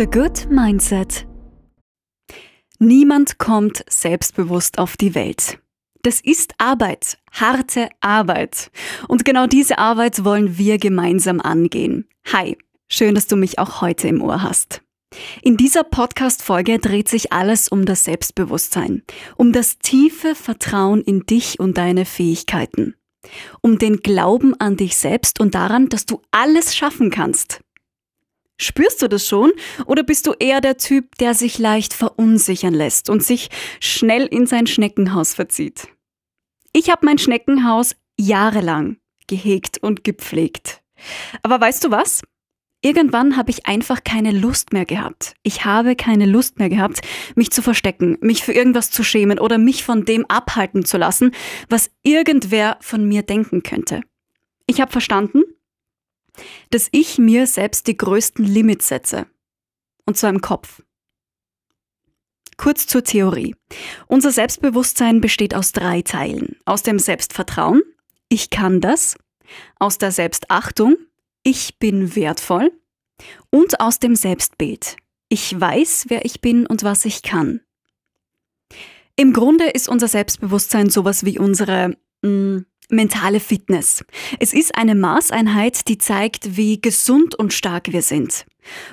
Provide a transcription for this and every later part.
The Good Mindset. Niemand kommt selbstbewusst auf die Welt. Das ist Arbeit, harte Arbeit. Und genau diese Arbeit wollen wir gemeinsam angehen. Hi, schön, dass du mich auch heute im Ohr hast. In dieser Podcast-Folge dreht sich alles um das Selbstbewusstsein, um das tiefe Vertrauen in dich und deine Fähigkeiten, um den Glauben an dich selbst und daran, dass du alles schaffen kannst. Spürst du das schon? Oder bist du eher der Typ, der sich leicht verunsichern lässt und sich schnell in sein Schneckenhaus verzieht? Ich habe mein Schneckenhaus jahrelang gehegt und gepflegt. Aber weißt du was? Irgendwann habe ich einfach keine Lust mehr gehabt. Ich habe keine Lust mehr gehabt, mich zu verstecken, mich für irgendwas zu schämen oder mich von dem abhalten zu lassen, was irgendwer von mir denken könnte. Ich habe verstanden, dass ich mir selbst die größten Limits setze. Und zwar im Kopf. Kurz zur Theorie. Unser Selbstbewusstsein besteht aus drei Teilen. Aus dem Selbstvertrauen, ich kann das, aus der Selbstachtung, ich bin wertvoll und aus dem Selbstbild, ich weiß, wer ich bin und was ich kann. Im Grunde ist unser Selbstbewusstsein sowas wie unsere mh, mm, mentale Fitness. Es ist eine Maßeinheit, die zeigt, wie gesund und stark wir sind.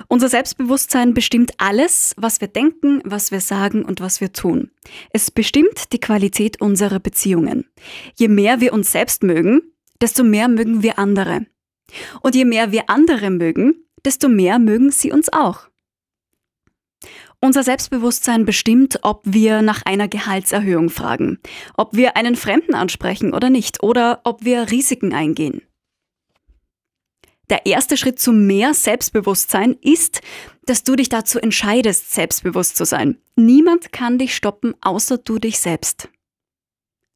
Unser Selbstbewusstsein bestimmt alles, was wir denken, was wir sagen und was wir tun. Es bestimmt die Qualität unserer Beziehungen. Je mehr wir uns selbst mögen, desto mehr mögen wir andere. Und je mehr wir andere mögen, desto mehr mögen sie uns auch. Unser Selbstbewusstsein bestimmt, ob wir nach einer Gehaltserhöhung fragen, ob wir einen Fremden ansprechen oder nicht, oder ob wir Risiken eingehen. Der erste Schritt zu mehr Selbstbewusstsein ist, dass du dich dazu entscheidest, selbstbewusst zu sein. Niemand kann dich stoppen, außer du dich selbst.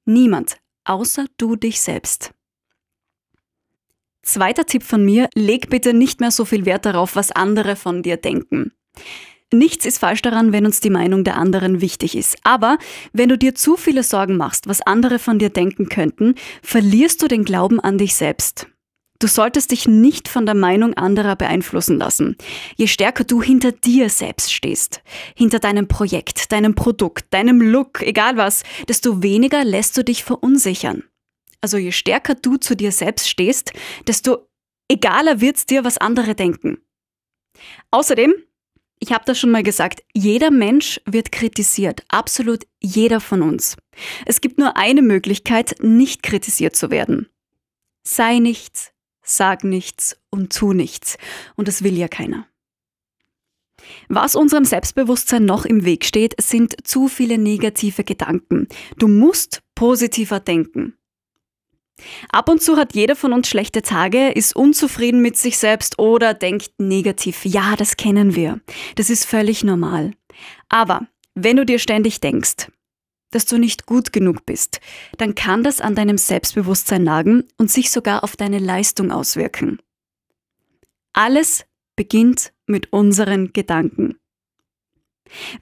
Niemand, außer du dich selbst. Zweiter Tipp von mir, leg bitte nicht mehr so viel Wert darauf, was andere von dir denken. Nichts ist falsch daran, wenn uns die Meinung der anderen wichtig ist. Aber wenn du dir zu viele Sorgen machst, was andere von dir denken könnten, verlierst du den Glauben an dich selbst. Du solltest dich nicht von der Meinung anderer beeinflussen lassen. Je stärker du hinter dir selbst stehst, hinter deinem Projekt, deinem Produkt, deinem Look, egal was, desto weniger lässt du dich verunsichern. Also je stärker du zu dir selbst stehst, desto egaler wird's dir, was andere denken. Außerdem ich habe das schon mal gesagt, jeder Mensch wird kritisiert, absolut jeder von uns. Es gibt nur eine Möglichkeit, nicht kritisiert zu werden. Sei nichts, sag nichts und tu nichts. Und das will ja keiner. Was unserem Selbstbewusstsein noch im Weg steht, sind zu viele negative Gedanken. Du musst positiver denken. Ab und zu hat jeder von uns schlechte Tage, ist unzufrieden mit sich selbst oder denkt negativ. Ja, das kennen wir. Das ist völlig normal. Aber wenn du dir ständig denkst, dass du nicht gut genug bist, dann kann das an deinem Selbstbewusstsein nagen und sich sogar auf deine Leistung auswirken. Alles beginnt mit unseren Gedanken.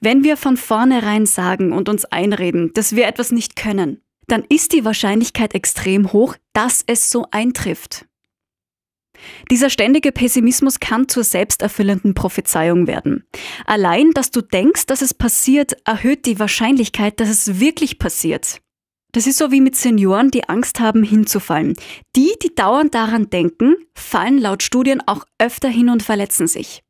Wenn wir von vornherein sagen und uns einreden, dass wir etwas nicht können, dann ist die Wahrscheinlichkeit extrem hoch, dass es so eintrifft. Dieser ständige Pessimismus kann zur selbsterfüllenden Prophezeiung werden. Allein, dass du denkst, dass es passiert, erhöht die Wahrscheinlichkeit, dass es wirklich passiert. Das ist so wie mit Senioren, die Angst haben, hinzufallen. Die, die dauernd daran denken, fallen laut Studien auch öfter hin und verletzen sich.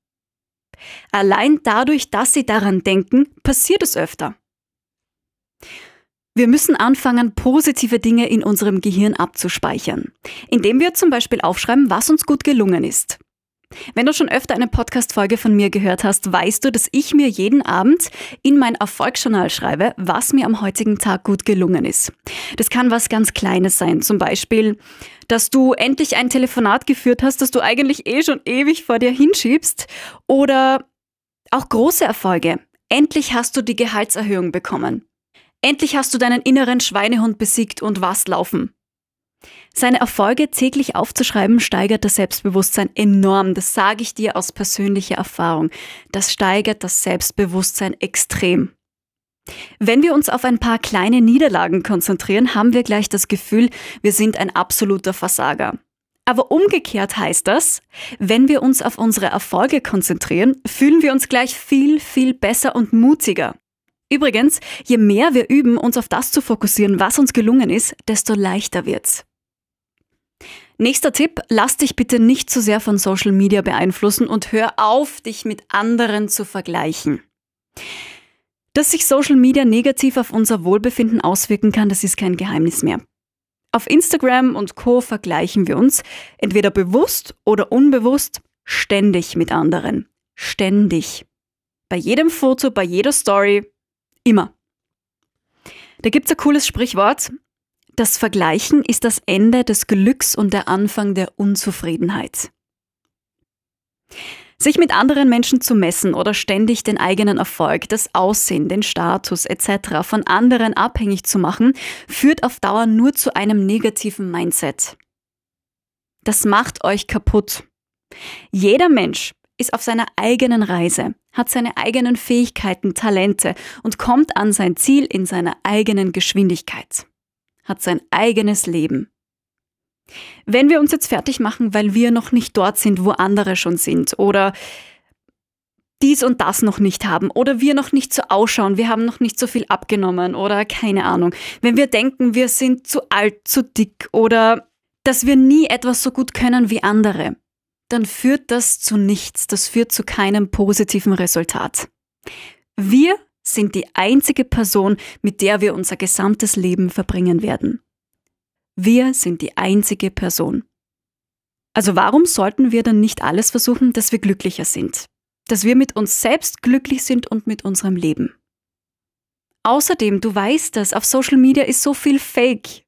Allein dadurch, dass sie daran denken, passiert es öfter. Wir müssen anfangen, positive Dinge in unserem Gehirn abzuspeichern, indem wir zum Beispiel aufschreiben, was uns gut gelungen ist. Wenn du schon öfter eine Podcast-Folge von mir gehört hast, weißt du, dass ich mir jeden Abend in mein Erfolgsjournal schreibe, was mir am heutigen Tag gut gelungen ist. Das kann was ganz Kleines sein, zum Beispiel, dass du endlich ein Telefonat geführt hast, das du eigentlich eh schon ewig vor dir hinschiebst, oder auch große Erfolge. Endlich hast du die Gehaltserhöhung bekommen. Endlich hast du deinen inneren Schweinehund besiegt und warst laufen. Seine Erfolge täglich aufzuschreiben steigert das Selbstbewusstsein enorm. Das sage ich dir aus persönlicher Erfahrung. Das steigert das Selbstbewusstsein extrem. Wenn wir uns auf ein paar kleine Niederlagen konzentrieren, haben wir gleich das Gefühl, wir sind ein absoluter Versager. Aber umgekehrt heißt das, wenn wir uns auf unsere Erfolge konzentrieren, fühlen wir uns gleich viel, viel besser und mutiger. Übrigens, je mehr wir üben, uns auf das zu fokussieren, was uns gelungen ist, desto leichter wird's. Nächster Tipp, lass dich bitte nicht zu sehr von Social Media beeinflussen und hör auf, dich mit anderen zu vergleichen. Dass sich Social Media negativ auf unser Wohlbefinden auswirken kann, das ist kein Geheimnis mehr. Auf Instagram und Co vergleichen wir uns, entweder bewusst oder unbewusst, ständig mit anderen. Ständig. Bei jedem Foto, bei jeder Story, Immer. Da gibt es ein cooles Sprichwort. Das Vergleichen ist das Ende des Glücks und der Anfang der Unzufriedenheit. Sich mit anderen Menschen zu messen oder ständig den eigenen Erfolg, das Aussehen, den Status etc. von anderen abhängig zu machen, führt auf Dauer nur zu einem negativen Mindset. Das macht euch kaputt. Jeder Mensch ist auf seiner eigenen Reise, hat seine eigenen Fähigkeiten, Talente und kommt an sein Ziel in seiner eigenen Geschwindigkeit, hat sein eigenes Leben. Wenn wir uns jetzt fertig machen, weil wir noch nicht dort sind, wo andere schon sind oder dies und das noch nicht haben oder wir noch nicht so ausschauen, wir haben noch nicht so viel abgenommen oder keine Ahnung. Wenn wir denken, wir sind zu alt, zu dick oder dass wir nie etwas so gut können wie andere, dann führt das zu nichts, das führt zu keinem positiven Resultat. Wir sind die einzige Person, mit der wir unser gesamtes Leben verbringen werden. Wir sind die einzige Person. Also warum sollten wir dann nicht alles versuchen, dass wir glücklicher sind? Dass wir mit uns selbst glücklich sind und mit unserem Leben. Außerdem, du weißt das, auf Social Media ist so viel Fake.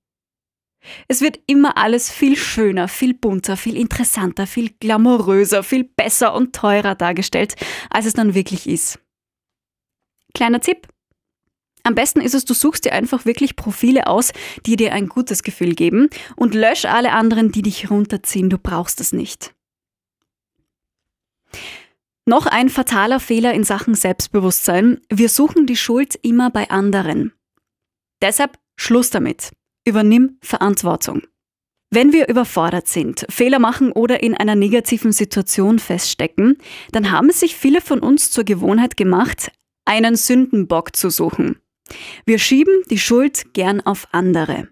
Es wird immer alles viel schöner, viel bunter, viel interessanter, viel glamouröser, viel besser und teurer dargestellt, als es dann wirklich ist. Kleiner Tipp. Am besten ist es, du suchst dir einfach wirklich Profile aus, die dir ein gutes Gefühl geben und lösch alle anderen, die dich runterziehen. Du brauchst es nicht. Noch ein fataler Fehler in Sachen Selbstbewusstsein. Wir suchen die Schuld immer bei anderen. Deshalb Schluss damit. Übernimm Verantwortung. Wenn wir überfordert sind, Fehler machen oder in einer negativen Situation feststecken, dann haben sich viele von uns zur Gewohnheit gemacht, einen Sündenbock zu suchen. Wir schieben die Schuld gern auf andere.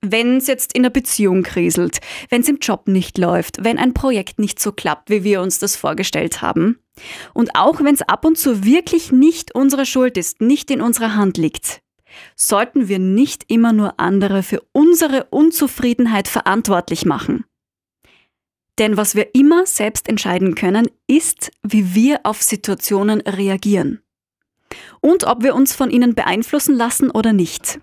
Wenn es jetzt in der Beziehung kriselt, wenn es im Job nicht läuft, wenn ein Projekt nicht so klappt, wie wir uns das vorgestellt haben. Und auch wenn es ab und zu wirklich nicht unsere Schuld ist, nicht in unserer Hand liegt, sollten wir nicht immer nur andere für unsere Unzufriedenheit verantwortlich machen. Denn was wir immer selbst entscheiden können, ist, wie wir auf Situationen reagieren. Und ob wir uns von ihnen beeinflussen lassen oder nicht.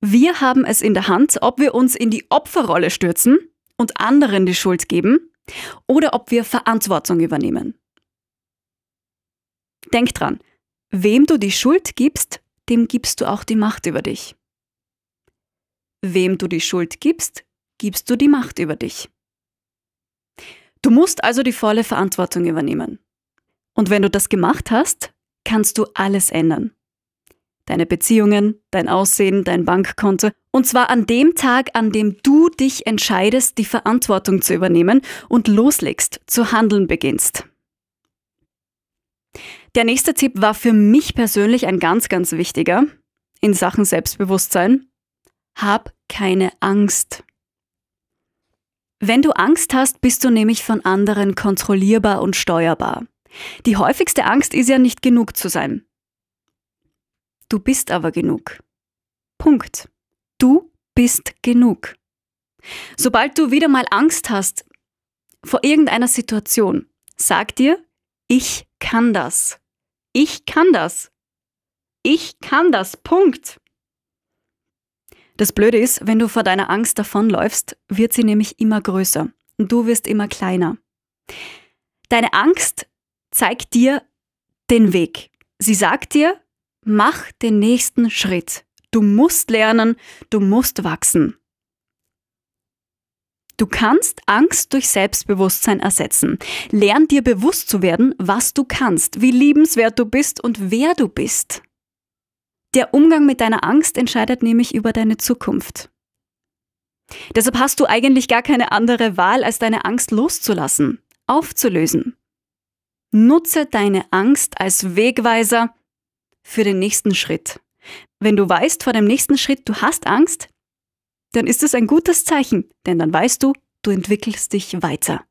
Wir haben es in der Hand, ob wir uns in die Opferrolle stürzen und anderen die Schuld geben oder ob wir Verantwortung übernehmen. Denk dran, Wem du die Schuld gibst, dem gibst du auch die Macht über dich. Wem du die Schuld gibst, gibst du die Macht über dich. Du musst also die volle Verantwortung übernehmen. Und wenn du das gemacht hast, kannst du alles ändern. Deine Beziehungen, dein Aussehen, dein Bankkonto. Und zwar an dem Tag, an dem du dich entscheidest, die Verantwortung zu übernehmen und loslegst, zu handeln beginnst. Der nächste Tipp war für mich persönlich ein ganz, ganz wichtiger in Sachen Selbstbewusstsein. Hab keine Angst. Wenn du Angst hast, bist du nämlich von anderen kontrollierbar und steuerbar. Die häufigste Angst ist ja nicht genug zu sein. Du bist aber genug. Punkt. Du bist genug. Sobald du wieder mal Angst hast vor irgendeiner Situation, sag dir, ich kann das. Ich kann das. Ich kann das. Punkt. Das Blöde ist, wenn du vor deiner Angst davonläufst, wird sie nämlich immer größer und du wirst immer kleiner. Deine Angst zeigt dir den Weg. Sie sagt dir, mach den nächsten Schritt. Du musst lernen, du musst wachsen. Du kannst Angst durch Selbstbewusstsein ersetzen. Lern dir bewusst zu werden, was du kannst, wie liebenswert du bist und wer du bist. Der Umgang mit deiner Angst entscheidet nämlich über deine Zukunft. Deshalb hast du eigentlich gar keine andere Wahl, als deine Angst loszulassen, aufzulösen. Nutze deine Angst als Wegweiser für den nächsten Schritt. Wenn du weißt vor dem nächsten Schritt, du hast Angst, dann ist es ein gutes Zeichen, denn dann weißt du, du entwickelst dich weiter.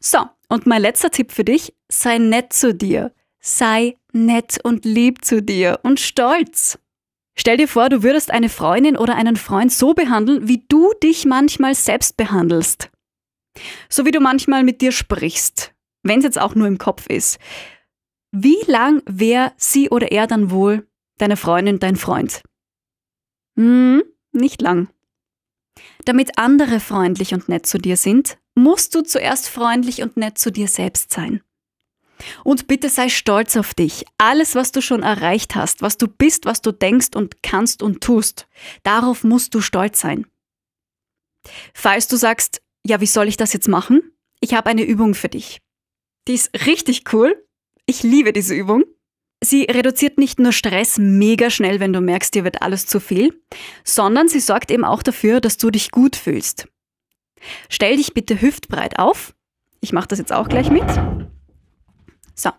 So, und mein letzter Tipp für dich, sei nett zu dir. Sei nett und lieb zu dir und stolz. Stell dir vor, du würdest eine Freundin oder einen Freund so behandeln, wie du dich manchmal selbst behandelst. So wie du manchmal mit dir sprichst, wenn es jetzt auch nur im Kopf ist. Wie lang wäre sie oder er dann wohl deine Freundin, dein Freund? Hm, nicht lang. Damit andere freundlich und nett zu dir sind, musst du zuerst freundlich und nett zu dir selbst sein. Und bitte sei stolz auf dich. Alles, was du schon erreicht hast, was du bist, was du denkst und kannst und tust, darauf musst du stolz sein. Falls du sagst, ja, wie soll ich das jetzt machen? Ich habe eine Übung für dich. Die ist richtig cool. Ich liebe diese Übung. Sie reduziert nicht nur Stress mega schnell, wenn du merkst, dir wird alles zu viel, sondern sie sorgt eben auch dafür, dass du dich gut fühlst. Stell dich bitte hüftbreit auf. Ich mache das jetzt auch gleich mit. So.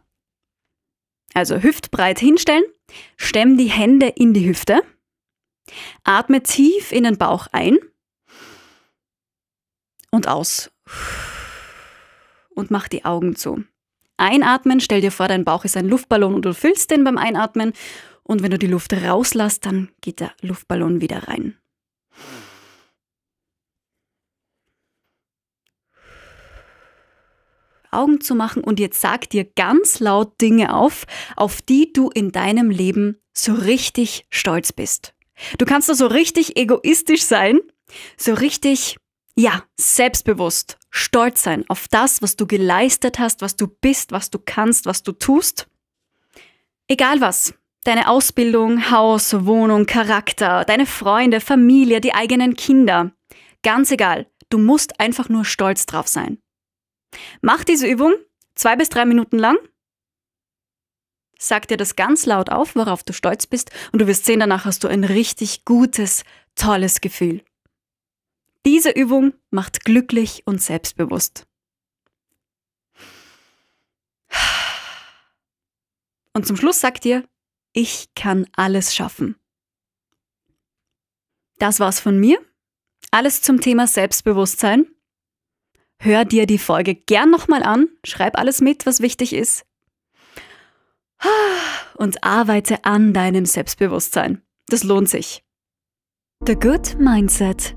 Also hüftbreit hinstellen, stemm die Hände in die Hüfte, atme tief in den Bauch ein und aus. Und mach die Augen zu. Einatmen, stell dir vor, dein Bauch ist ein Luftballon und du füllst den beim Einatmen. Und wenn du die Luft rauslässt, dann geht der Luftballon wieder rein. Augen zu machen und jetzt sag dir ganz laut Dinge auf, auf die du in deinem Leben so richtig stolz bist. Du kannst da so richtig egoistisch sein, so richtig, ja, selbstbewusst, stolz sein auf das, was du geleistet hast, was du bist, was du kannst, was du tust. Egal was. Deine Ausbildung, Haus, Wohnung, Charakter, deine Freunde, Familie, die eigenen Kinder. Ganz egal. Du musst einfach nur stolz drauf sein. Mach diese Übung zwei bis drei Minuten lang. Sag dir das ganz laut auf, worauf du stolz bist, und du wirst sehen, danach hast du ein richtig gutes, tolles Gefühl. Diese Übung macht glücklich und selbstbewusst. Und zum Schluss sagt dir, ich kann alles schaffen. Das war's von mir. Alles zum Thema Selbstbewusstsein. Hör dir die Folge gern nochmal an, schreib alles mit, was wichtig ist und arbeite an deinem Selbstbewusstsein. Das lohnt sich. The Good Mindset